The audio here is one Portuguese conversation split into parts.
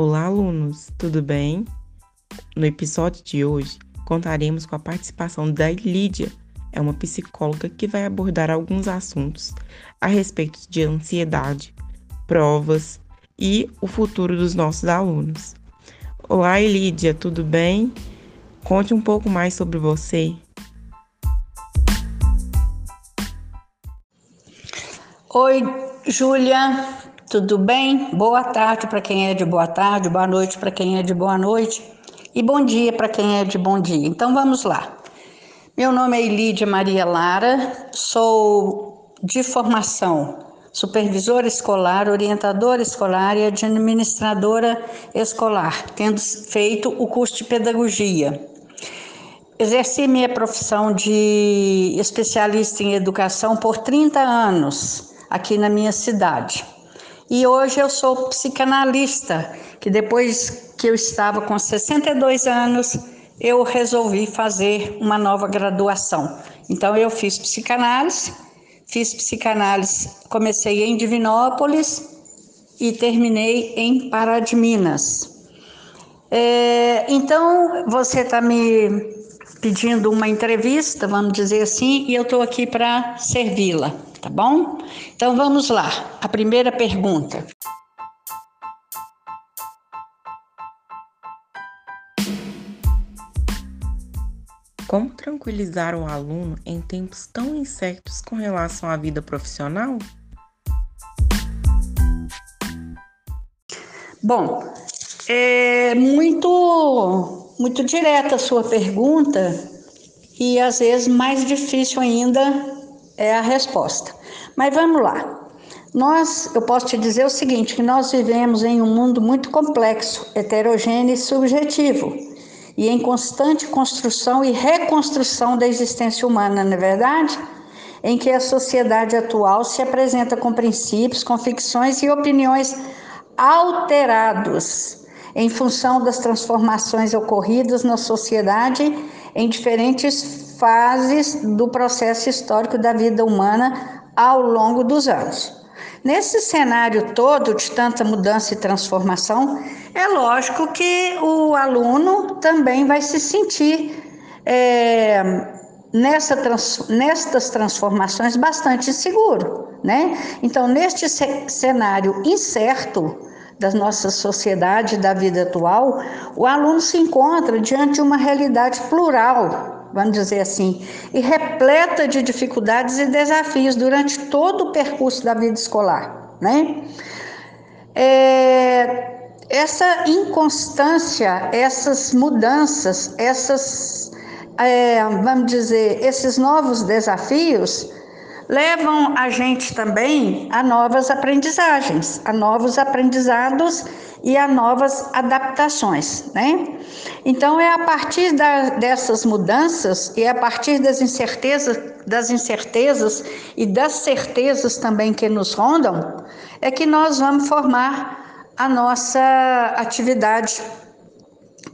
Olá, alunos, tudo bem? No episódio de hoje, contaremos com a participação da Lídia, é uma psicóloga que vai abordar alguns assuntos a respeito de ansiedade, provas e o futuro dos nossos alunos. Olá, Lídia, tudo bem? Conte um pouco mais sobre você. Oi, Júlia, tudo bem? Boa tarde para quem é de boa tarde, boa noite para quem é de boa noite e bom dia para quem é de bom dia. Então vamos lá. Meu nome é Elídia Maria Lara, sou de formação supervisora escolar, orientadora escolar e administradora escolar, tendo feito o curso de pedagogia. Exerci minha profissão de especialista em educação por 30 anos aqui na minha cidade. E hoje eu sou psicanalista, que depois que eu estava com 62 anos, eu resolvi fazer uma nova graduação. Então eu fiz psicanálise, fiz psicanálise, comecei em Divinópolis e terminei em Pará de Minas. É, então você está me pedindo uma entrevista, vamos dizer assim, e eu estou aqui para servi-la tá bom? Então vamos lá. A primeira pergunta. Como tranquilizar o aluno em tempos tão incertos com relação à vida profissional? Bom, é muito, muito direta a sua pergunta e às vezes mais difícil ainda é a resposta. Mas vamos lá. Nós, eu posso te dizer o seguinte, que nós vivemos em um mundo muito complexo, heterogêneo e subjetivo, e em constante construção e reconstrução da existência humana, não é verdade? Em que a sociedade atual se apresenta com princípios, convicções e opiniões alterados em função das transformações ocorridas na sociedade em diferentes fases do processo histórico da vida humana ao longo dos anos. Nesse cenário todo de tanta mudança e transformação, é lógico que o aluno também vai se sentir é, nessa trans, nestas transformações bastante inseguro, né? Então, neste cenário incerto da nossa sociedade, da vida atual, o aluno se encontra diante de uma realidade plural vamos dizer assim, e repleta de dificuldades e desafios durante todo o percurso da vida escolar, né? É, essa inconstância, essas mudanças, essas, é, vamos dizer, esses novos desafios levam a gente também a novas aprendizagens, a novos aprendizados e a novas adaptações, né? Então é a partir da, dessas mudanças e a partir das incertezas, das incertezas e das certezas também que nos rondam, é que nós vamos formar a nossa atividade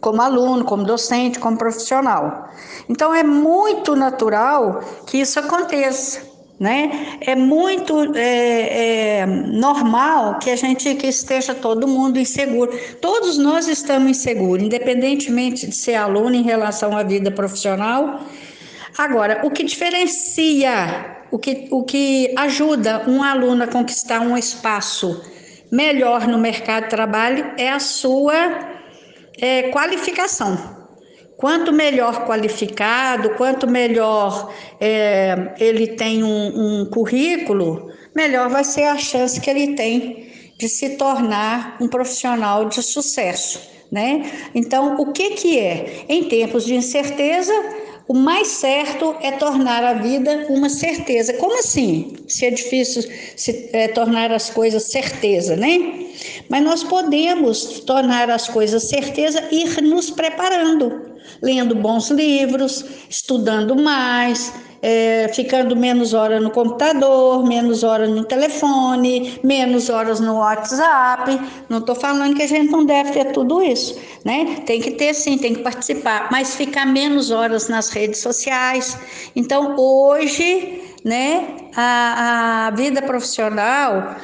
como aluno, como docente, como profissional. Então é muito natural que isso aconteça né? É muito é, é, normal que a gente que esteja todo mundo inseguro. Todos nós estamos inseguros, independentemente de ser aluno em relação à vida profissional. Agora, o que diferencia, o que, o que ajuda um aluno a conquistar um espaço melhor no mercado de trabalho é a sua é, qualificação. Quanto melhor qualificado, quanto melhor é, ele tem um, um currículo, melhor vai ser a chance que ele tem de se tornar um profissional de sucesso, né? Então, o que que é? Em tempos de incerteza, o mais certo é tornar a vida uma certeza. Como assim? Se é difícil se, é, tornar as coisas certeza, né? Mas nós podemos tornar as coisas certeza e ir nos preparando lendo bons livros, estudando mais, é, ficando menos horas no computador, menos horas no telefone, menos horas no WhatsApp. Não estou falando que a gente não deve ter tudo isso, né? Tem que ter sim, tem que participar, mas ficar menos horas nas redes sociais. Então, hoje, né, a, a vida profissional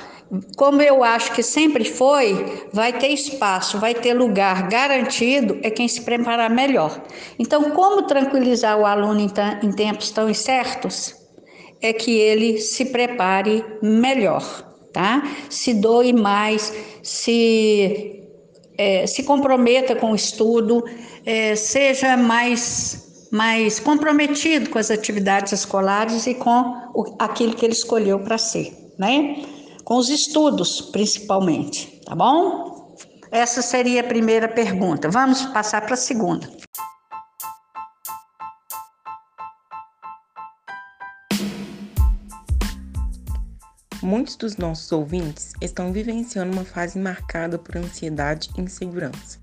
como eu acho que sempre foi, vai ter espaço, vai ter lugar garantido, é quem se preparar melhor. Então, como tranquilizar o aluno em tempos tão incertos? É que ele se prepare melhor, tá? Se doe mais, se, é, se comprometa com o estudo, é, seja mais, mais comprometido com as atividades escolares e com o, aquilo que ele escolheu para ser, né? Com os estudos, principalmente, tá bom? Essa seria a primeira pergunta. Vamos passar para a segunda. Muitos dos nossos ouvintes estão vivenciando uma fase marcada por ansiedade e insegurança.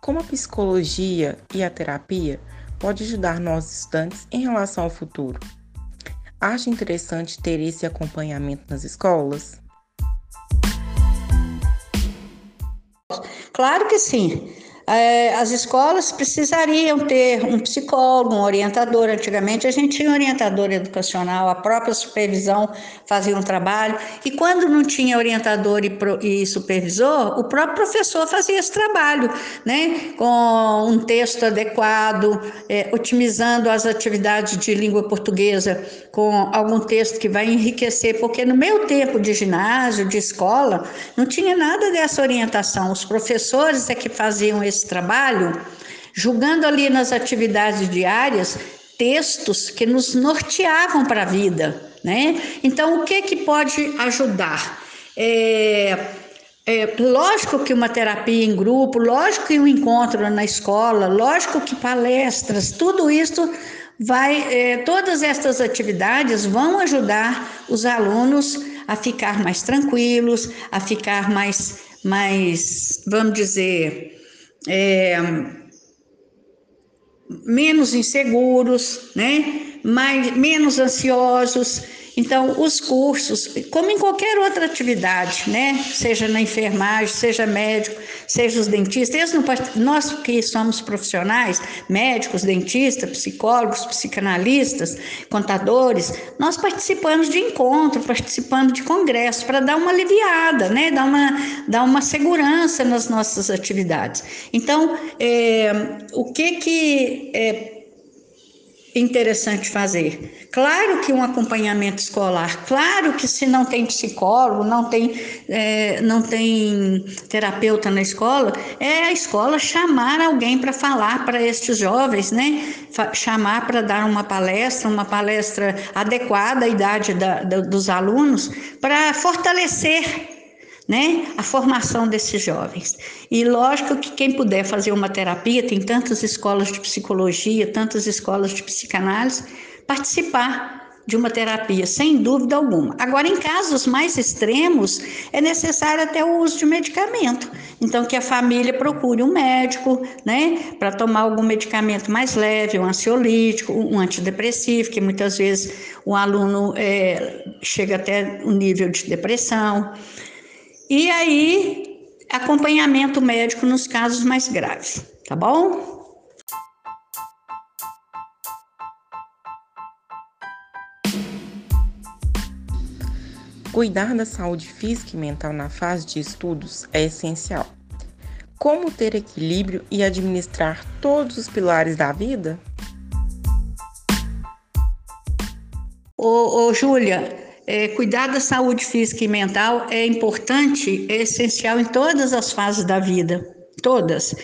Como a psicologia e a terapia pode ajudar nossos estudantes em relação ao futuro? Acha interessante ter esse acompanhamento nas escolas? Claro que sim. É, as escolas precisariam ter um psicólogo, um orientador. Antigamente a gente tinha um orientador educacional, a própria supervisão fazia um trabalho, e quando não tinha orientador e, supervisor, o próprio professor fazia esse trabalho, né? com um texto adequado, é, otimizando as atividades de língua portuguesa com algum texto que vai enriquecer, porque no meu tempo de ginásio, de escola, não tinha nada dessa orientação. Os professores é que faziam esse esse trabalho, julgando ali nas atividades diárias textos que nos norteavam para a vida, né? Então, o que que pode ajudar? É, é, lógico que uma terapia em grupo, lógico que um encontro na escola, lógico que palestras, tudo isso vai, é, todas essas atividades vão ajudar os alunos a ficar mais tranquilos, a ficar mais, mais, vamos dizer, é, menos inseguros, né? Mais, menos ansiosos. Então, os cursos, como em qualquer outra atividade, né? Seja na enfermagem, seja médico, seja os dentistas, nós que somos profissionais, médicos, dentistas, psicólogos, psicanalistas, contadores, nós participamos de encontro, participamos de congresso para dar uma aliviada, né? Dar uma, dar uma segurança nas nossas atividades. Então, é, o que que é, interessante fazer. Claro que um acompanhamento escolar, claro que se não tem psicólogo, não tem, é, não tem terapeuta na escola, é a escola chamar alguém para falar para estes jovens, né? chamar para dar uma palestra, uma palestra adequada à idade da, da, dos alunos, para fortalecer né, a formação desses jovens. E lógico que quem puder fazer uma terapia, tem tantas escolas de psicologia, tantas escolas de psicanálise, participar de uma terapia, sem dúvida alguma. Agora, em casos mais extremos, é necessário até o uso de medicamento. Então, que a família procure um médico, né, para tomar algum medicamento mais leve, um ansiolítico, um antidepressivo, que muitas vezes o aluno é, chega até um nível de depressão. E aí, acompanhamento médico nos casos mais graves, tá bom? Cuidar da saúde física e mental na fase de estudos é essencial. Como ter equilíbrio e administrar todos os pilares da vida? Ô, ô Júlia, é, cuidar da saúde física e mental é importante, é essencial em todas as fases da vida, todas.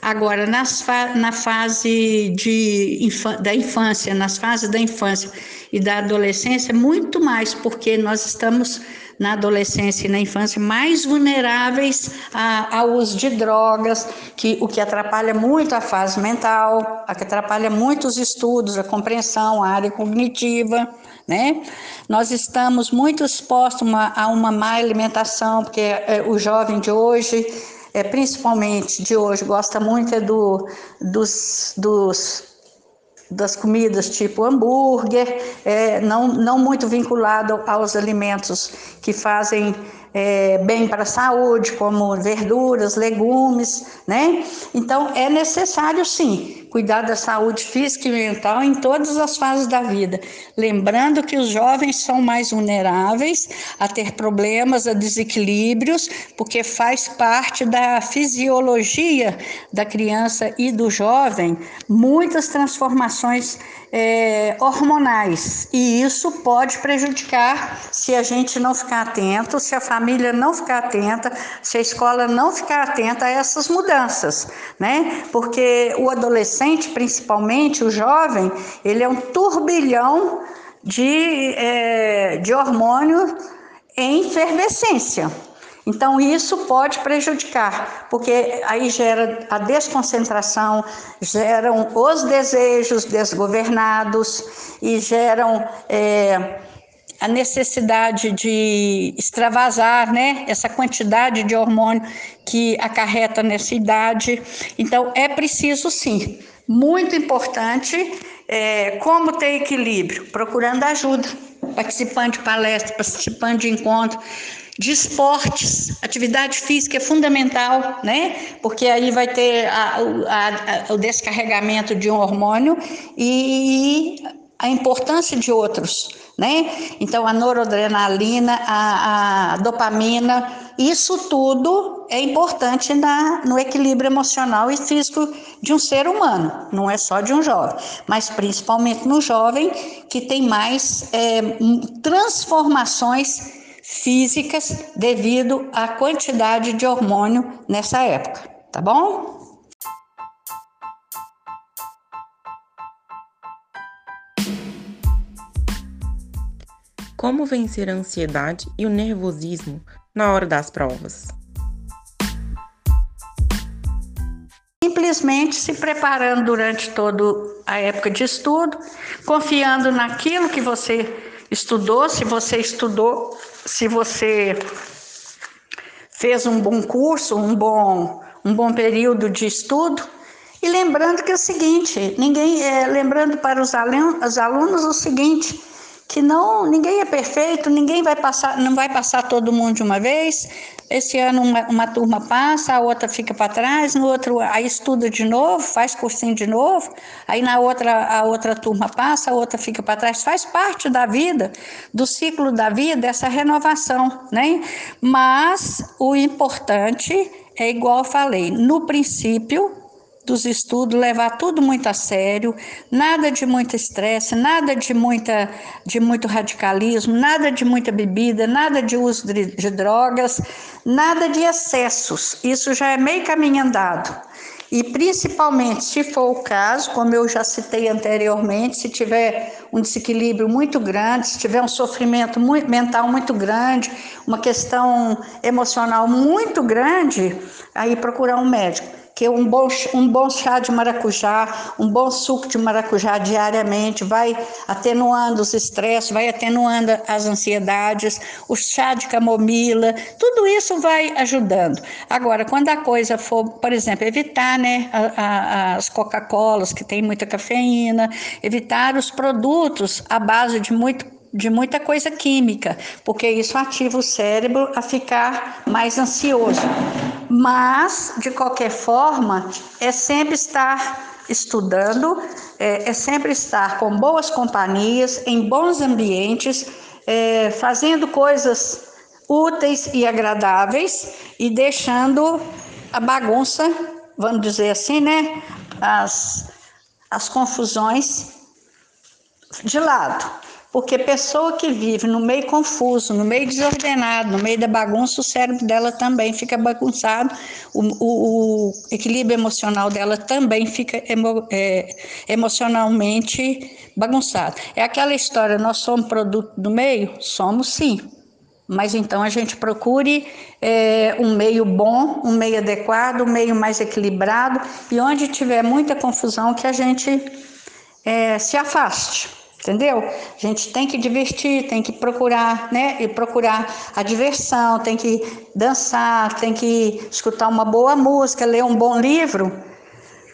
Agora, nas fa na fase de da infância, nas fases da infância e da adolescência, muito mais, porque nós estamos na adolescência e na infância mais vulneráveis a, ao uso de drogas, que, o que atrapalha muito a fase mental, a que atrapalha muito os estudos, a compreensão, a área cognitiva né? Nós estamos muito expostos uma, a uma má alimentação, porque é, o jovem de hoje, é, principalmente de hoje, gosta muito é do, dos, dos das comidas tipo hambúrguer, é, não, não muito vinculado aos alimentos que fazem é, bem para a saúde, como verduras, legumes, né? Então é necessário sim cuidar da saúde física e mental em todas as fases da vida, lembrando que os jovens são mais vulneráveis a ter problemas, a desequilíbrios, porque faz parte da fisiologia da criança e do jovem muitas transformações é, hormonais e isso pode prejudicar se a gente não ficar atento, se a família não ficar atenta, se a escola não ficar atenta a essas mudanças, né? Porque o adolescente, principalmente o jovem, ele é um turbilhão de, é, de hormônio em efervescência. Então, isso pode prejudicar, porque aí gera a desconcentração, geram os desejos desgovernados e geram é, a necessidade de extravasar né, essa quantidade de hormônio que acarreta nessa idade. Então, é preciso sim, muito importante, é, como ter equilíbrio, procurando ajuda, participando de palestras, participando de encontros de esportes, atividade física é fundamental, né? Porque aí vai ter a, a, a, o descarregamento de um hormônio e a importância de outros, né? Então a noradrenalina, a, a dopamina, isso tudo é importante na, no equilíbrio emocional e físico de um ser humano, não é só de um jovem, mas principalmente no jovem que tem mais é, transformações físicas devido à quantidade de hormônio nessa época, tá bom? Como vencer a ansiedade e o nervosismo na hora das provas? Simplesmente se preparando durante toda a época de estudo, confiando naquilo que você estudou, se você estudou, se você fez um bom curso, um bom, um bom período de estudo. E lembrando que é o seguinte, ninguém, é, lembrando para os alunos, os alunos o seguinte, que não ninguém é perfeito, ninguém vai passar, não vai passar todo mundo de uma vez. Esse ano uma, uma turma passa, a outra fica para trás, no outro aí estuda de novo, faz cursinho de novo, aí na outra a outra turma passa, a outra fica para trás. Faz parte da vida, do ciclo da vida, essa renovação, né? Mas o importante é igual eu falei, no princípio dos estudos, levar tudo muito a sério, nada de muito estresse, nada de, muita, de muito radicalismo, nada de muita bebida, nada de uso de, de drogas, nada de excessos. Isso já é meio caminho andado. E principalmente, se for o caso, como eu já citei anteriormente, se tiver um desequilíbrio muito grande, se tiver um sofrimento muito, mental muito grande, uma questão emocional muito grande, aí procurar um médico que um bom, um bom chá de maracujá, um bom suco de maracujá diariamente vai atenuando os estresses, vai atenuando as ansiedades, o chá de camomila, tudo isso vai ajudando. Agora, quando a coisa for, por exemplo, evitar né, a, a, as Coca-Colas, que tem muita cafeína, evitar os produtos à base de muito de muita coisa química, porque isso ativa o cérebro a ficar mais ansioso. Mas, de qualquer forma, é sempre estar estudando, é, é sempre estar com boas companhias, em bons ambientes, é, fazendo coisas úteis e agradáveis e deixando a bagunça, vamos dizer assim, né? As, as confusões de lado. Porque pessoa que vive no meio confuso, no meio desordenado, no meio da bagunça, o cérebro dela também fica bagunçado, o, o, o equilíbrio emocional dela também fica emo, é, emocionalmente bagunçado. É aquela história, nós somos produto do meio? Somos sim. Mas então a gente procure é, um meio bom, um meio adequado, um meio mais equilibrado, e onde tiver muita confusão, que a gente é, se afaste entendeu? A gente tem que divertir, tem que procurar, né? E procurar a diversão, tem que dançar, tem que escutar uma boa música, ler um bom livro.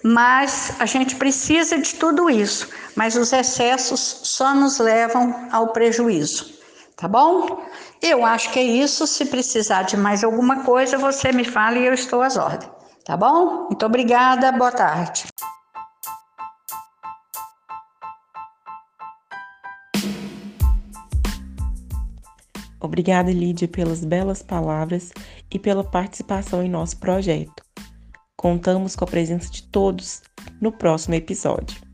Mas a gente precisa de tudo isso. Mas os excessos só nos levam ao prejuízo. Tá bom? Eu acho que é isso. Se precisar de mais alguma coisa, você me fala e eu estou às ordens. Tá bom? Muito obrigada. Boa tarde. Obrigada, Lídia, pelas belas palavras e pela participação em nosso projeto. Contamos com a presença de todos no próximo episódio.